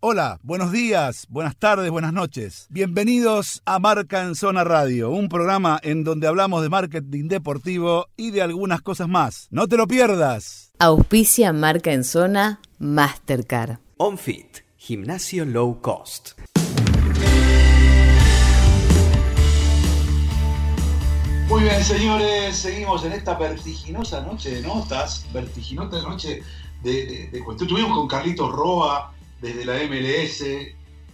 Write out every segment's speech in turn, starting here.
Hola, buenos días, buenas tardes, buenas noches. Bienvenidos a Marca en Zona Radio, un programa en donde hablamos de marketing deportivo y de algunas cosas más. No te lo pierdas. Auspicia Marca en Zona Mastercard. OnFit, gimnasio low cost. Muy bien, señores, seguimos en esta vertiginosa noche de notas, vertiginosa noche de, de, cuestión. Estuvimos con Carlitos Roa desde la MLS,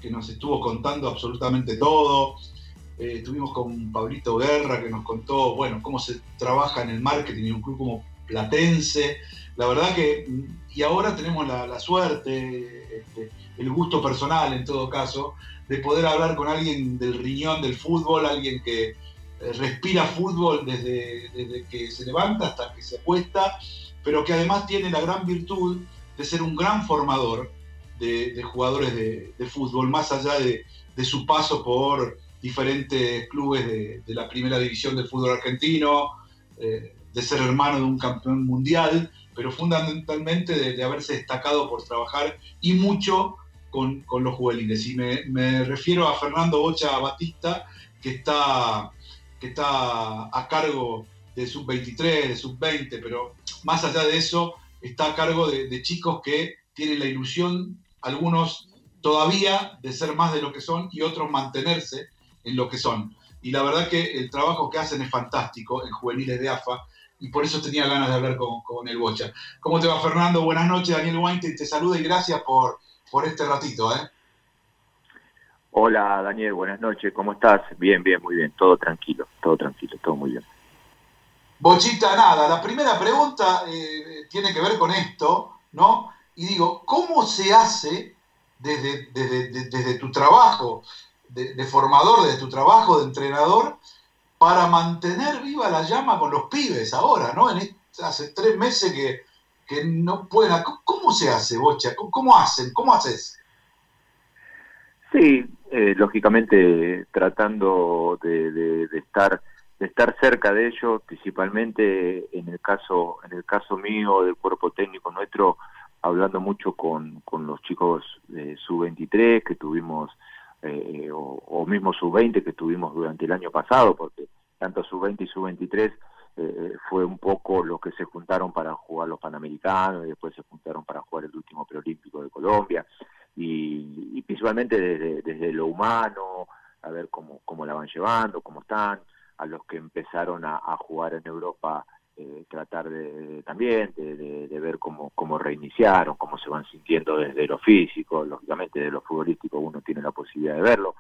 que nos estuvo contando absolutamente todo. Eh, estuvimos con Pablito Guerra, que nos contó, bueno, cómo se trabaja en el marketing en un club como Platense. La verdad que, y ahora tenemos la, suerte, este, el gusto personal en todo caso, de poder hablar con alguien del riñón del fútbol, alguien que eh, respira fútbol desde, desde que se levanta hasta que se acuesta, pero que además tiene la gran virtud de ser un gran formador de, jugadores de, fútbol, más allá de, su paso por diferentes clubes de, la primera división del fútbol argentino, eh, de ser hermano de un campeón mundial, pero fundamentalmente de, haberse destacado por trabajar y mucho con, los juveniles. Y me, refiero a Fernando Bocha Batista, que está, que está a cargo de sub-23, de sub-20, pero más allá de eso, está a cargo de, chicos que tienen la ilusión algunos todavía de ser más de lo que son y otros mantenerse en lo que son. Y la verdad que el trabajo que hacen es fantástico en juveniles de AFA y por eso tenía ganas de hablar con, el Bocha. ¿Cómo te va Fernando? Buenas noches, Daniel Weinstein te saluda y gracias por, por este ratito. ¿eh? Hola Daniel, buenas noches, ¿cómo estás? Bien, bien, muy bien, todo tranquilo, todo tranquilo, todo muy bien. Bochita, nada, la primera pregunta eh, tiene que ver con esto, ¿no? Y digo, ¿cómo se hace desde, desde, tu trabajo de, formador, desde tu trabajo de entrenador, para mantener viva la llama con los pibes ahora, ¿no? En hace tres meses que, que no pueden... ¿Cómo se hace, Bocha? ¿Cómo, hacen? ¿Cómo haces? Sí, eh, lógicamente tratando de, estar de estar cerca de ellos, principalmente en el caso en el caso mío del cuerpo técnico nuestro, hablando mucho con, con los chicos de sub-23 que tuvimos, eh, o, mismo sub-20 que tuvimos durante el año pasado, porque tanto sub-20 y sub-23 eh, fue un poco lo que se juntaron para jugar los Panamericanos y después se juntaron para jugar el último preolímpico de Colombia. Y, principalmente desde, desde, lo humano, a ver cómo, cómo la van llevando, cómo están, a los que empezaron a jugar en Europa eh, tratar de, también de, ver cómo, cómo reiniciaron, cómo se van sintiendo desde lo físico, lógicamente de lo futbolístico uno tiene la posibilidad de verlo,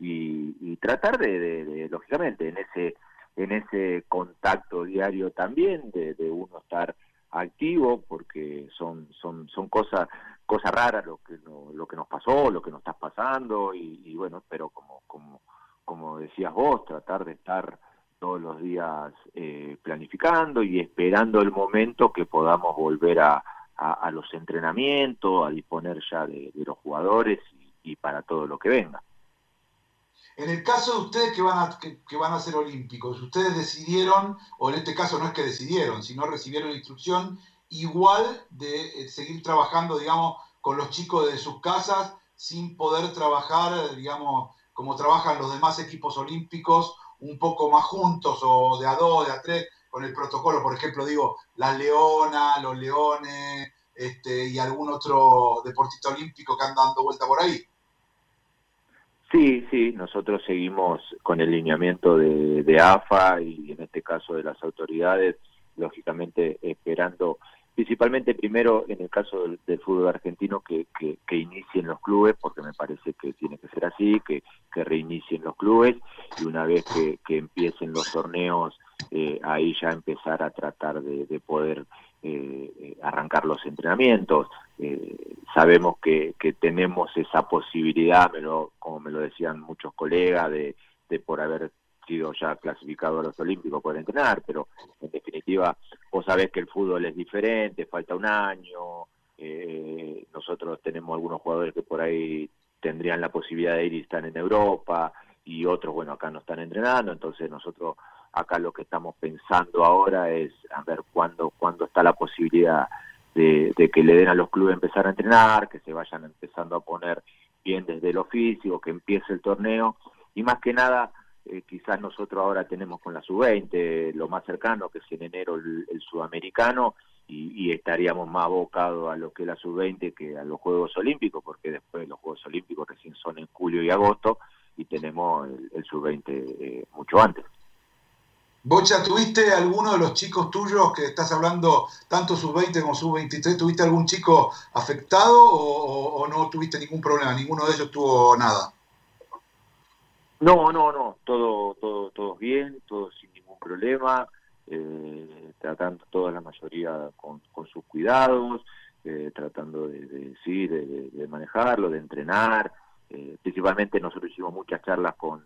y, tratar de, lógicamente, en ese, en ese contacto diario también, de, uno estar activo, porque son, son, son cosas, cosas raras lo que, lo, que nos pasó, lo que nos está pasando, y, y bueno, pero como, como, como decías vos, tratar de estar todos los días eh, planificando y esperando el momento que podamos volver a, a, los entrenamientos, a disponer ya de, los jugadores y, para todo lo que venga. En el caso de ustedes que van, a, que, van a ser olímpicos, ustedes decidieron, o en este caso no es que decidieron, sino recibieron instrucción igual de eh, seguir trabajando, digamos, con los chicos de sus casas sin poder trabajar, digamos, como trabajan los demás equipos olímpicos un poco más juntos o de a dos, de a tres, con el protocolo, por ejemplo, digo, las leonas, los leones este, y algún otro deportista olímpico que anda dando vuelta por ahí. Sí, sí, nosotros seguimos con el lineamiento de, de AFA y en este caso de las autoridades, lógicamente esperando principalmente primero en el caso del, fútbol argentino que, que, inicien los clubes, porque me parece que tiene que ser así, que, que reinicien los clubes y una vez que, empiecen los torneos, eh, ahí ya empezar a tratar de, poder eh, eh, arrancar los entrenamientos. sabemos que, que tenemos esa posibilidad, me como me lo decían muchos colegas, de, de por haber sido ya clasificado a los Olímpicos por entrenar, pero en definitiva vos sabés que el fútbol es diferente, falta un año, eh, nosotros tenemos algunos jugadores que por ahí tendrían la posibilidad de ir y están en Europa y otros, bueno, acá no están entrenando, entonces nosotros acá lo que estamos pensando ahora es a ver cuándo, cuándo está la posibilidad de, que le den a los clubes empezar a entrenar, que se vayan empezando a poner bien desde lo físico, que empiece el torneo y más que nada eh, quizás nosotros ahora tenemos con la sub-20 lo más cercano que es en enero el, sudamericano y, estaríamos más abocados a lo que es la sub-20 que a los Juegos Olímpicos porque después los Juegos Olímpicos recién son en julio y agosto y tenemos el, sub-20 eh, mucho antes. Bocha, ¿tuviste alguno de los chicos tuyos que estás hablando, tanto sub-20 como sub-23, tuviste algún chico afectado o, no tuviste ningún problema? ¿Ninguno de ellos tuvo nada? No, no, no, todo, todo, todo bien, todo sin ningún problema, eh, tratando toda la mayoría con, sus cuidados, eh, tratando de, de, de, manejarlo, de entrenar. Eh, principalmente nosotros hicimos muchas charlas con,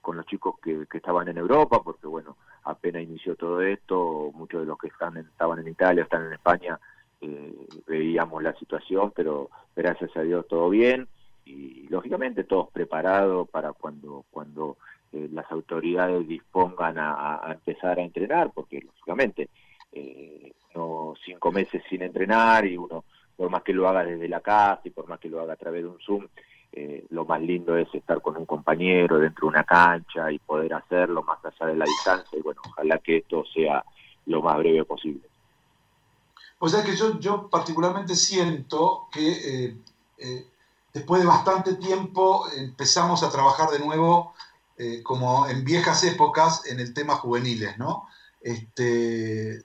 con los chicos que, que, estaban en Europa, porque bueno, apenas inició todo esto, muchos de los que están estaban en Italia, están en España, eh, veíamos la situación, pero gracias a Dios todo bien y lógicamente todos preparados para cuando cuando eh, las autoridades dispongan a, empezar a entrenar, porque lógicamente eh, cinco meses sin entrenar y uno por más que lo haga desde la casa y por más que lo haga a través de un Zoom, eh, lo más lindo es estar con un compañero dentro de una cancha y poder hacerlo más allá de la distancia y bueno, ojalá que esto sea lo más breve posible. O sea que yo, yo particularmente siento que eh, después de bastante tiempo empezamos a trabajar de nuevo como en viejas épocas en el tema juveniles, ¿no? Este,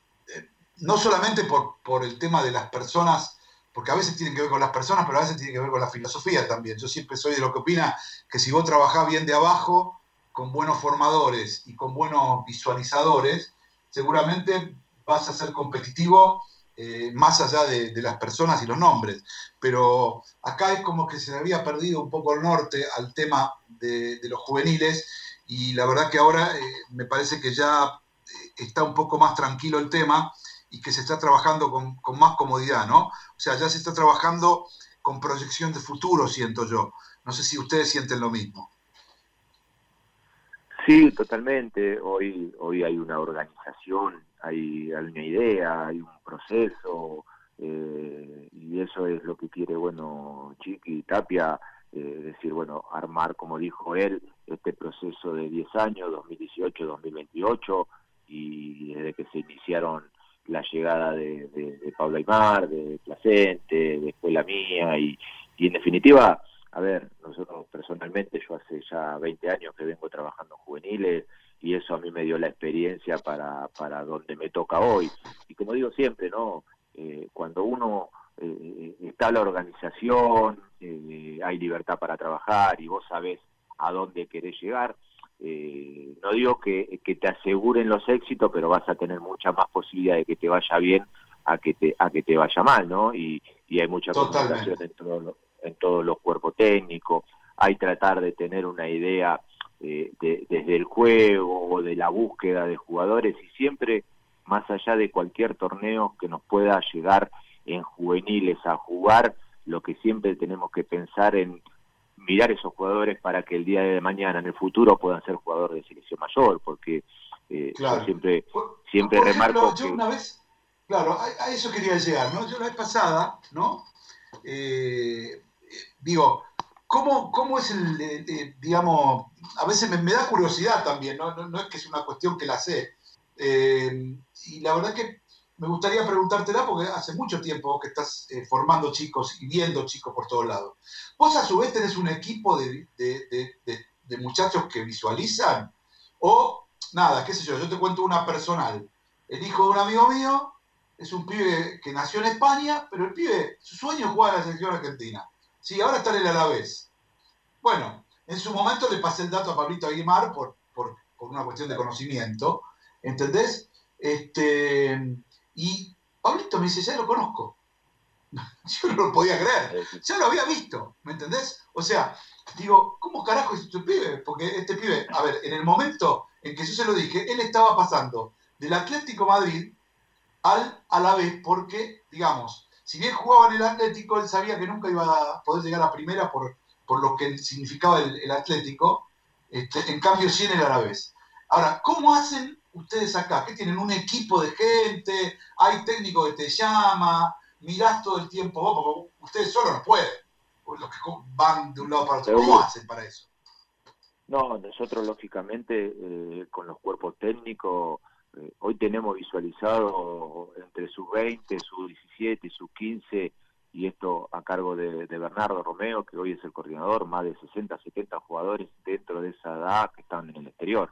no solamente por, por el tema de las personas porque a veces tiene que ver con las personas, pero a veces tiene que ver con la filosofía también. Yo siempre soy de lo que opina que si vos trabajás bien de abajo, con buenos formadores y con buenos visualizadores, seguramente vas a ser competitivo eh, más allá de, las personas y los nombres. Pero acá es como que se había perdido un poco el norte al tema de, los juveniles y la verdad que ahora eh, me parece que ya eh, está un poco más tranquilo el tema y que se está trabajando con, más comodidad, ¿no? O sea, ya se está trabajando con proyección de futuro, siento yo. No sé si ustedes sienten lo mismo. Sí, totalmente. Hoy, hoy hay una organización, hay, una idea, hay un proceso, eh, y eso es lo que quiere, bueno, Chiqui Tapia, eh, decir, bueno, armar, como dijo él, este proceso de 10 años, 2018-2028, y desde que se iniciaron la llegada de, de, Pablo Aymar, de Placente, después la mía, y, y en definitiva, a ver, nosotros personalmente, yo hace ya 20 años que vengo trabajando en juveniles, y eso a mí me dio la experiencia para, para donde me toca hoy. Y como digo siempre, ¿no? Eh, cuando uno eh, está la organización, eh, hay libertad para trabajar y vos sabés a dónde querés llegar, eh, no digo que, te aseguren los éxitos, pero vas a tener mucha más posibilidad de que te vaya bien a que te, a que te vaya mal, ¿no? Y, hay mucha comunicación en, en todos los cuerpos técnicos, hay tratar de tener una idea eh, desde el juego o de la búsqueda de jugadores y siempre más allá de cualquier torneo que nos pueda llegar en juveniles a jugar, lo que siempre tenemos que pensar en mirar esos jugadores para que el día de mañana, en el futuro, puedan ser jugadores de selección mayor, porque eh, yo siempre, siempre remarco yo una vez, claro, a, eso quería llegar, ¿no? Yo la vez pasada, ¿no? Eh, digo, ¿cómo, ¿cómo, es el, digamos, a veces me, da curiosidad también, ¿no? ¿no? es que es una cuestión que la sé, eh, y la verdad que me gustaría preguntártela porque hace mucho tiempo que estás eh, formando chicos y viendo chicos por todos lados. ¿Vos a su vez tenés un equipo de, muchachos que visualizan? O nada, qué sé yo, yo te cuento una personal. El hijo de un amigo mío es un pibe que nació en España, pero el pibe, su sueño es jugar a la selección argentina. Sí, ahora está en el Alavés. Bueno, en su momento le pasé el dato a Pablito Aguimar por, por, por una cuestión de conocimiento, ¿entendés? Este, y Pablito me dice, ya lo conozco. Yo no lo podía creer, ya lo había visto, ¿me entendés? O sea, digo, ¿cómo carajo es este pibe? Porque este pibe, a ver, en el momento en que yo se lo dije, él estaba pasando del Atlético Madrid al Alavés porque, digamos, si bien jugaba en el Atlético, él sabía que nunca iba a poder llegar a primera por, por lo que significaba el, Atlético, este, en cambio sí en el Alavés. Ahora, ¿cómo hacen ustedes acá? ¿Qué tienen? ¿Un equipo de gente? ¿Hay técnico que te llama? mirás todo el tiempo vos, porque ustedes solo no pueden, los que van de un lado para otro, ¿cómo hacen para eso? No, nosotros lógicamente eh, con los cuerpos técnicos, hoy tenemos visualizado entre sus 20, sus 17 y sus 15, y esto a cargo de, Bernardo Romeo, que hoy es el coordinador, más de 60, 70 jugadores dentro de esa edad que están en el exterior,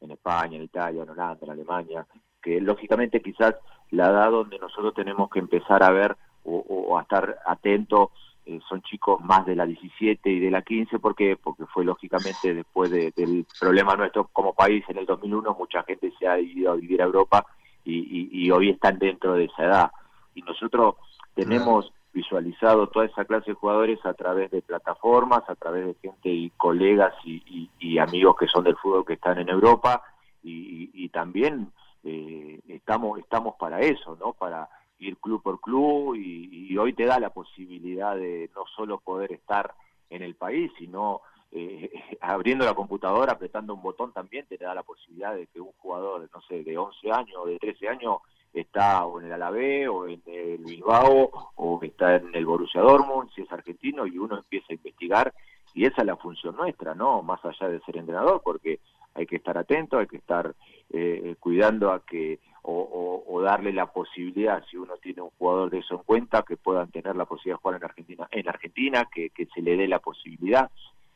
en España, en Italia, en Holanda, en Alemania, que lógicamente quizás la edad donde nosotros tenemos que empezar a ver o a estar atentos eh, son chicos más de la 17 y de la 15, ¿por qué? Porque fue lógicamente después del problema nuestro como país en el 2001, mucha gente se ha ido a vivir a Europa y, hoy están dentro de esa edad. Y nosotros tenemos visualizado toda esa clase de jugadores a través de plataformas, a través de gente y colegas y, amigos que son del fútbol que están en Europa y, también eh, estamos estamos para eso, ¿no? Para ir club por club y, hoy te da la posibilidad de no solo poder estar en el país, sino eh, abriendo la computadora, apretando un botón también te da la posibilidad de que un jugador, no sé, de 11 años o de 13 años está o en el Alavés o en el Bilbao o está en el Borussia Dortmund, si es argentino, y uno empieza a investigar y esa es la función nuestra, ¿no? Más allá de ser entrenador, porque hay que estar atento, hay que estar eh, cuidando a que o, darle la posibilidad, si uno tiene un jugador de eso en cuenta, que puedan tener la posibilidad de jugar en Argentina, en Argentina, que, se le dé la posibilidad.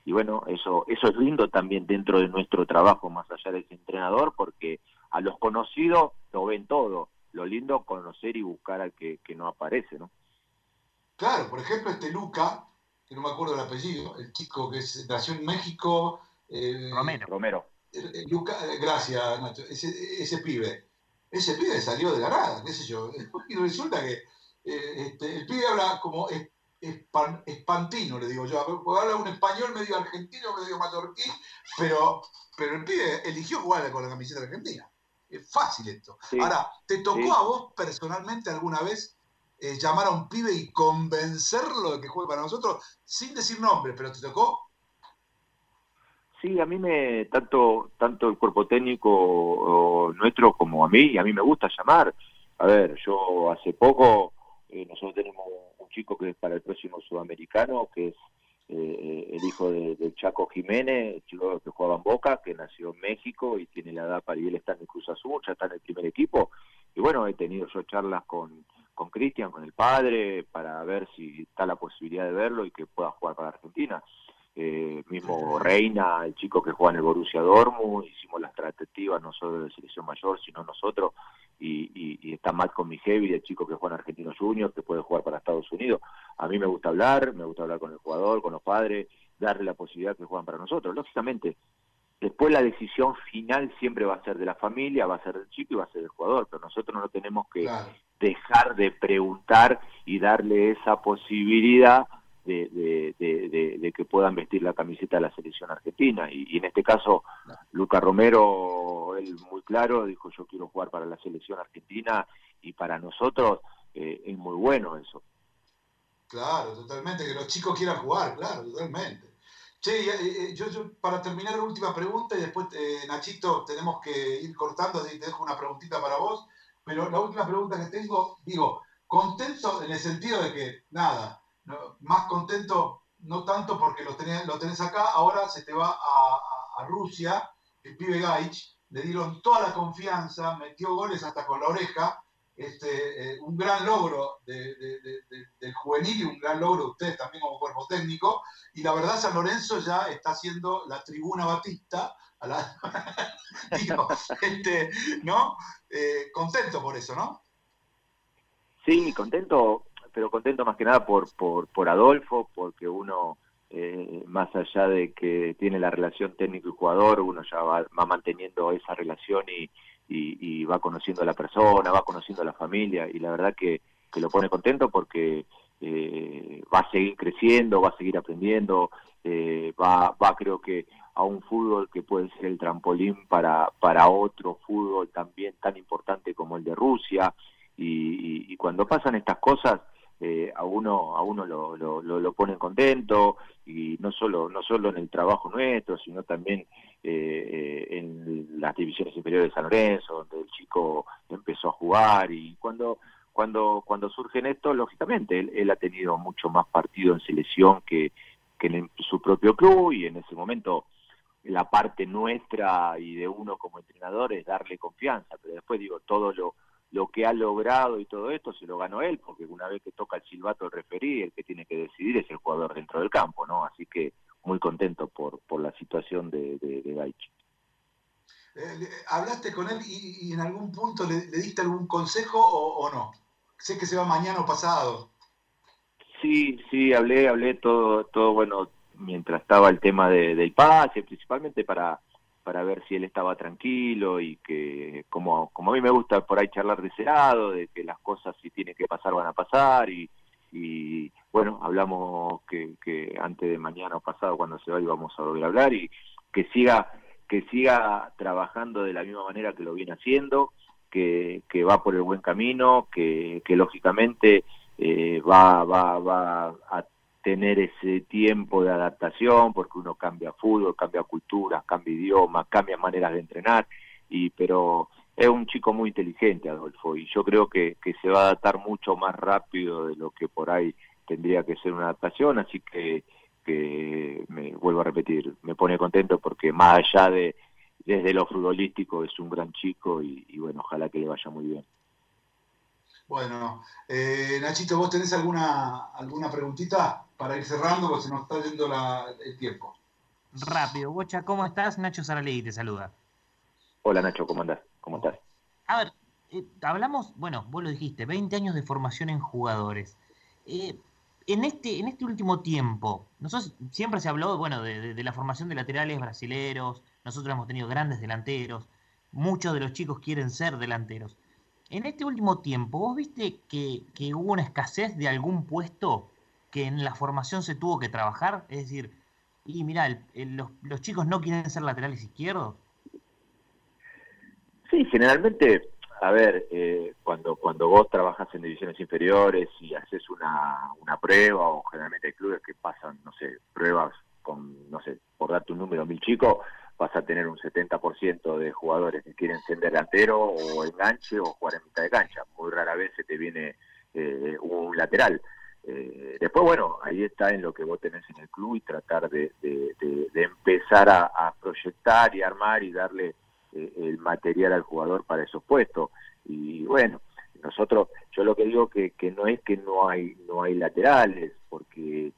Y bueno, eso, eso es lindo también dentro de nuestro trabajo, más allá de ese entrenador, porque a los conocidos lo ven todo. Lo lindo conocer y buscar al que, no aparece, ¿no? Claro, por ejemplo, este Luca, que no me acuerdo el apellido, el chico que nació en México. Eh, Romero. Romero. Eh, Luca, eh, gracias, Nacho. Ese, ese pibe ese pibe salió de la nada, qué sé yo. Y resulta que eh, este, el pibe habla como espantino, le digo yo. Habla un español medio argentino, medio mallorquín, pero, pero el pibe eligió jugar con la camiseta argentina. Es fácil esto. Ahora, ¿te tocó a vos personalmente alguna vez eh, llamar a un pibe y convencerlo de que juegue para nosotros, sin decir nombre, pero te tocó? Sí, a mí me, tanto, tanto el cuerpo técnico nuestro como a mí, a mí me gusta llamar. A ver, yo hace poco, eh, nosotros tenemos un chico que es para el próximo sudamericano, que es eh, el hijo de, Chaco Jiménez, el chico que jugaba en Boca, que nació en México y tiene la edad para ir, él está en el Cruz Azul, ya está en el primer equipo. Y bueno, he tenido yo charlas con con Cristian, con el padre, para ver si está la posibilidad de verlo y que pueda jugar para Argentina eh, mismo Reina, el chico que juega en el Borussia Dortmund, hicimos las tratativas no solo de selección mayor, sino nosotros, y, está Matt Mijevi, el chico que juega en Argentinos Juniors, que puede jugar para Estados Unidos. A mí me gusta hablar, me gusta hablar con el jugador, con los padres, darle la posibilidad que juegan para nosotros. Lógicamente, después la decisión final siempre va a ser de la familia, va a ser del chico y va a ser del jugador, pero nosotros no tenemos que dejar de preguntar y darle esa posibilidad de, que puedan vestir la camiseta de la selección argentina. Y, en este caso, Luca Romero, él muy claro, dijo yo quiero jugar para la selección argentina y para nosotros eh, es muy bueno eso. Claro, totalmente, que los chicos quieran jugar, claro, totalmente. Che, eh, eh, yo, para terminar última pregunta y después, Nachito, tenemos que ir cortando, así te dejo una preguntita para vos, pero la última pregunta que tengo, digo, contento en el sentido de que, nada, más contento, no tanto porque lo tenés, lo tenés acá, ahora se te va a, Rusia, el pibe Gaich, le dieron toda la confianza, metió goles hasta con la oreja, este, eh, un gran logro del juvenil y un gran logro de ustedes también como cuerpo técnico. Y la verdad, San Lorenzo ya está haciendo la tribuna Batista. Este, ¿no? Eh, contento por eso, ¿no? Sí, contento pero contento más que nada por, por, por Adolfo, porque uno, eh, más allá de que tiene la relación técnico y jugador, uno ya va, manteniendo esa relación y, y, va conociendo a la persona, va conociendo a la familia, y la verdad que, que lo pone contento porque eh, va a seguir creciendo, va a seguir aprendiendo, eh, va, va creo que a un fútbol que puede ser el trampolín para, para otro fútbol también tan importante como el de Rusia, y, y cuando pasan estas cosas, eh, a uno a uno lo, lo, lo, ponen contento y no solo no solo en el trabajo nuestro sino también eh, eh, en las divisiones inferiores de San Lorenzo donde el chico empezó a jugar y cuando cuando, cuando surgen esto, lógicamente, él, ha tenido mucho más partido en selección que, que en su propio club y en ese momento la parte nuestra y de uno como entrenador es darle confianza, pero después digo, todo lo, lo que ha logrado y todo esto se lo ganó él, porque una vez que toca el silbato el referí, el que tiene que decidir es el jugador dentro del campo, ¿no? Así que muy contento por, por la situación de, de, de eh, ¿Hablaste con él y, en algún punto le, diste algún consejo o, no? Sé que se va mañana o pasado. Sí, sí, hablé, hablé todo, todo bueno, mientras estaba el tema de, del pase, principalmente para, para ver si él estaba tranquilo y que, como, como a mí me gusta por ahí charlar de ese de que las cosas si tienen que pasar van a pasar y, y bueno, hablamos que, que antes de mañana o pasado cuando se va íbamos a volver a hablar y que siga que siga trabajando de la misma manera que lo viene haciendo, que, que va por el buen camino, que, que lógicamente eh, va, va, va a tener ese tiempo de adaptación, porque uno cambia fútbol, cambia cultura, cambia idioma, cambia maneras de entrenar, y pero es un chico muy inteligente, Adolfo, y yo creo que, que se va a adaptar mucho más rápido de lo que por ahí tendría que ser una adaptación, así que, que me vuelvo a repetir, me pone contento porque más allá de desde lo futbolístico es un gran chico y bueno, ojalá que le vaya muy bien. Bueno, eh, Nachito, ¿vos tenés alguna, alguna preguntita para ir cerrando? Porque se nos está yendo el tiempo. Rápido, Bocha, ¿cómo estás? Nacho Saralegui te saluda. Hola Nacho, ¿cómo andás? ¿Cómo estás? A ver, eh, hablamos, bueno, vos lo dijiste, 20 años de formación en jugadores. Eh, en, este, en este último tiempo, nosotros siempre se habló, bueno, de, de la formación de laterales brasileros, nosotros hemos tenido grandes delanteros, muchos de los chicos quieren ser delanteros en este último tiempo, ¿vos viste que, hubo una escasez de algún puesto que en la formación se tuvo que trabajar? Es decir, y mira, los, chicos no quieren ser laterales izquierdos. Sí, generalmente, a ver, eh, cuando, cuando vos trabajas en divisiones inferiores y haces una, una prueba, o generalmente hay clubes que pasan, no sé, pruebas con, no sé, por darte un número, mil chicos, vas a tener un 70% de jugadores que quieren ser delantero o enganche o jugar en mitad de cancha. Muy rara vez se te viene eh, un lateral. Eh, después, bueno, ahí está en lo que vos tenés en el club y tratar de, empezar a, proyectar y armar y darle eh, el material al jugador para esos puestos. Y bueno, nosotros, yo lo que digo que, que no es que no hay, no hay laterales, porque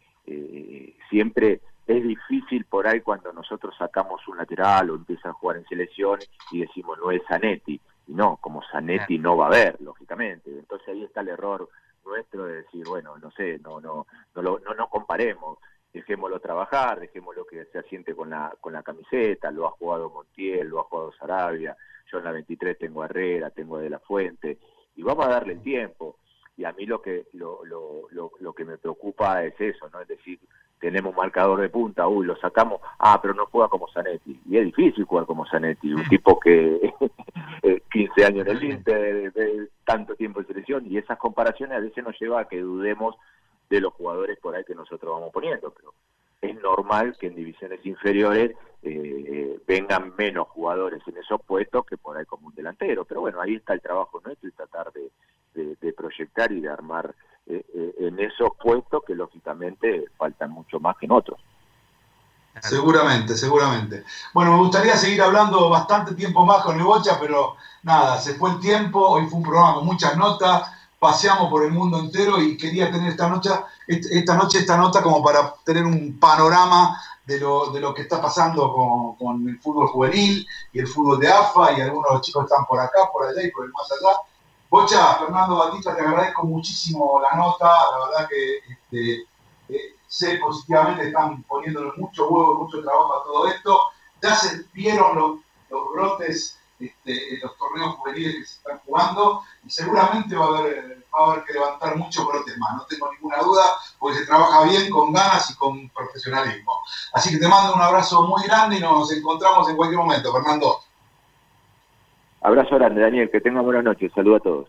siempre es difícil por ahí cuando nosotros sacamos un lateral o empiezan a jugar en selecciones y decimos no es Zanetti. Y no, como Zanetti no va a haber, lógicamente. Entonces ahí está el error nuestro de decir, bueno, no sé, no no no lo, no, no comparemos, dejémoslo trabajar, dejémoslo que se asiente con la con la camiseta, lo ha jugado Montiel, lo ha jugado Sarabia, yo en la 23 tengo a Herrera, tengo a De La Fuente, y vamos a darle el tiempo. Y a mí lo que lo, lo, lo, lo que me preocupa es eso, ¿no? Es decir, tenemos marcador de punta, uy, lo sacamos, ah, pero no juega como Zanetti. Y es difícil jugar como Zanetti, un mm. tipo que 15 años en el Inter, de, tanto tiempo en selección, y esas comparaciones a veces nos lleva a que dudemos de los jugadores por ahí que nosotros vamos poniendo, pero es normal que en divisiones inferiores eh, vengan menos jugadores en esos puestos que por ahí como un delantero, pero bueno, ahí está el trabajo nuestro y tratar de, de proyectar y de armar eh, eh, en esos puestos que lógicamente faltan mucho más que en otros. Seguramente, seguramente. Bueno, me gustaría seguir hablando bastante tiempo más con el Bocha, pero nada, se fue el tiempo, hoy fue un programa con muchas notas, paseamos por el mundo entero y quería tener esta noche, esta noche esta nota como para tener un panorama de lo, de lo que está pasando con, con el fútbol juvenil y el fútbol de AFA y algunos de los chicos están por acá, por allá y por el más allá. Bocha, Fernando Batista, te agradezco muchísimo la nota, la verdad que este, eh, sé positivamente están poniéndole mucho huevo, mucho trabajo a todo esto. Ya se vieron los, brotes este, en los torneos juveniles que se están jugando y seguramente va a haber, va a haber que levantar muchos brotes más, no tengo ninguna duda, porque se trabaja bien, con ganas y con profesionalismo. Así que te mando un abrazo muy grande y nos encontramos en cualquier momento, Fernando. Abrazo grande, Daniel, que tengan buenas noches. Saludos a todos.